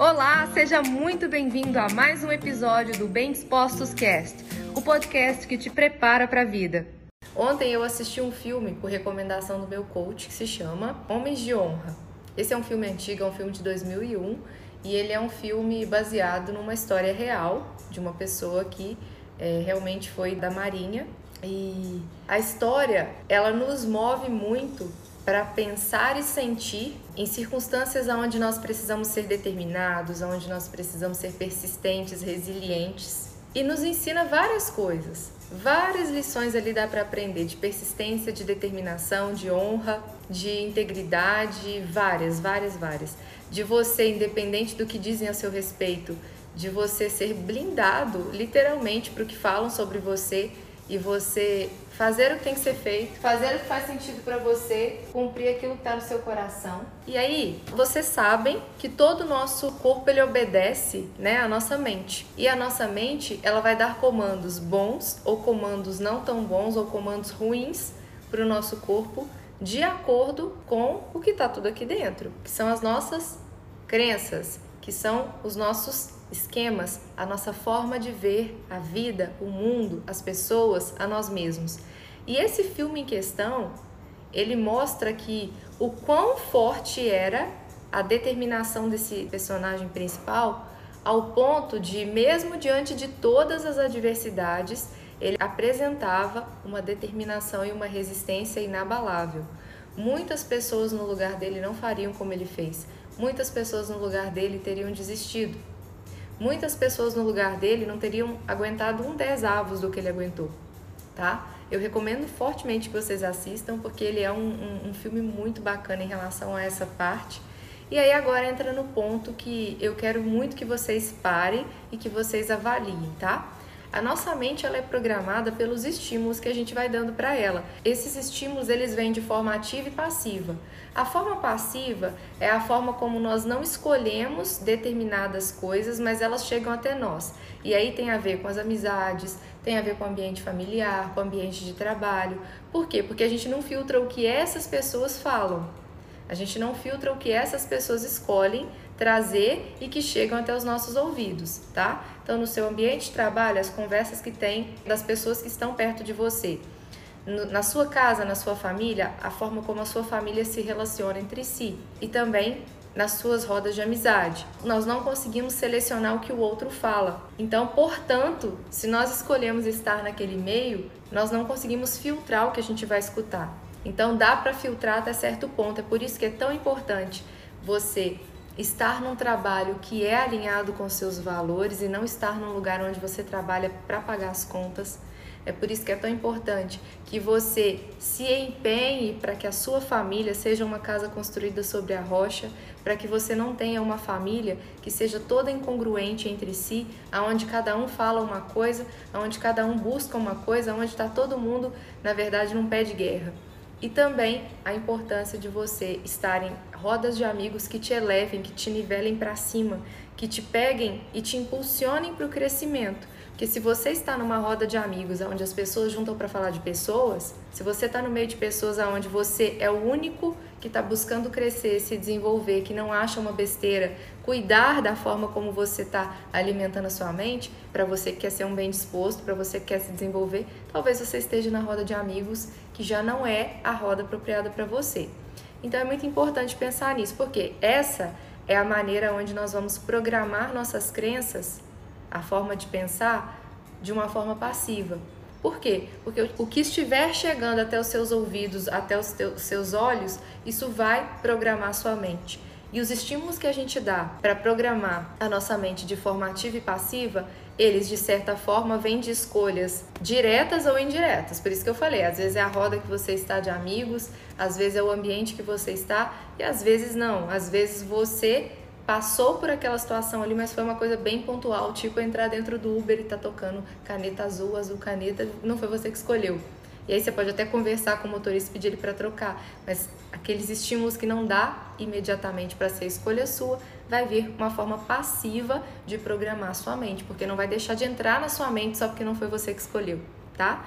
Olá, seja muito bem-vindo a mais um episódio do Bem Dispostos Cast, o podcast que te prepara para a vida. Ontem eu assisti um filme por recomendação do meu coach que se chama Homens de Honra. Esse é um filme antigo, é um filme de 2001 e ele é um filme baseado numa história real de uma pessoa que é, realmente foi da Marinha e a história ela nos move muito para pensar e sentir em circunstâncias onde nós precisamos ser determinados, onde nós precisamos ser persistentes, resilientes. E nos ensina várias coisas, várias lições ali dá para aprender de persistência, de determinação, de honra, de integridade, várias, várias, várias. De você, independente do que dizem a seu respeito, de você ser blindado literalmente para o que falam sobre você e você fazer o que tem que ser feito, fazer o que faz sentido para você, cumprir aquilo que está no seu coração. E aí, vocês sabem que todo o nosso corpo ele obedece, né, à nossa mente. E a nossa mente, ela vai dar comandos bons ou comandos não tão bons ou comandos ruins para o nosso corpo de acordo com o que está tudo aqui dentro, que são as nossas crenças, que são os nossos esquemas, a nossa forma de ver a vida, o mundo, as pessoas, a nós mesmos. E esse filme em questão, ele mostra que o quão forte era a determinação desse personagem principal, ao ponto de, mesmo diante de todas as adversidades, ele apresentava uma determinação e uma resistência inabalável. Muitas pessoas no lugar dele não fariam como ele fez. Muitas pessoas no lugar dele teriam desistido. Muitas pessoas no lugar dele não teriam aguentado um dez avos do que ele aguentou, tá? Eu recomendo fortemente que vocês assistam, porque ele é um, um, um filme muito bacana em relação a essa parte. E aí agora entra no ponto que eu quero muito que vocês parem e que vocês avaliem, tá? A nossa mente ela é programada pelos estímulos que a gente vai dando para ela. Esses estímulos eles vêm de forma ativa e passiva. A forma passiva é a forma como nós não escolhemos determinadas coisas, mas elas chegam até nós. E aí tem a ver com as amizades, tem a ver com o ambiente familiar, com o ambiente de trabalho. Por quê? Porque a gente não filtra o que essas pessoas falam. A gente não filtra o que essas pessoas escolhem trazer e que chegam até os nossos ouvidos, tá? Então, no seu ambiente de trabalho, as conversas que tem das pessoas que estão perto de você. na sua casa, na sua família, a forma como a sua família se relaciona entre si. E também nas suas rodas de amizade. Nós não conseguimos selecionar o que o outro fala. Então, portanto, se nós escolhemos estar naquele meio, nós não conseguimos filtrar o que a gente vai escutar. Então dá para filtrar até certo ponto. É por isso que é tão importante você estar num trabalho que é alinhado com seus valores e não estar num lugar onde você trabalha para pagar as contas. É por isso que é tão importante que você se empenhe para que a sua família seja uma casa construída sobre a rocha, para que você não tenha uma família que seja toda incongruente entre si, aonde cada um fala uma coisa, aonde cada um busca uma coisa, aonde está todo mundo, na verdade, num pé de guerra. E também a importância de você estar em rodas de amigos que te elevem, que te nivelem para cima, que te peguem e te impulsionem para o crescimento. Porque se você está numa roda de amigos onde as pessoas juntam para falar de pessoas, se você está no meio de pessoas onde você é o único que está buscando crescer, se desenvolver, que não acha uma besteira, cuidar da forma como você está alimentando a sua mente, para você que quer ser um bem disposto, para você que quer se desenvolver, talvez você esteja na roda de amigos que já não é a roda apropriada para você. Então é muito importante pensar nisso, porque essa é a maneira onde nós vamos programar nossas crenças, a forma de pensar, de uma forma passiva. Por quê? Porque o que estiver chegando até os seus ouvidos, até os teus, seus olhos, isso vai programar sua mente. E os estímulos que a gente dá para programar a nossa mente de forma ativa e passiva, eles de certa forma vêm de escolhas diretas ou indiretas. Por isso que eu falei, às vezes é a roda que você está de amigos, às vezes é o ambiente que você está e às vezes não. Às vezes você passou por aquela situação ali, mas foi uma coisa bem pontual, tipo entrar dentro do Uber e tá tocando caneta azul, azul caneta, não foi você que escolheu. E aí você pode até conversar com o motorista e pedir ele para trocar, mas aqueles estímulos que não dá imediatamente para ser escolha sua, vai vir uma forma passiva de programar sua mente, porque não vai deixar de entrar na sua mente só porque não foi você que escolheu, tá?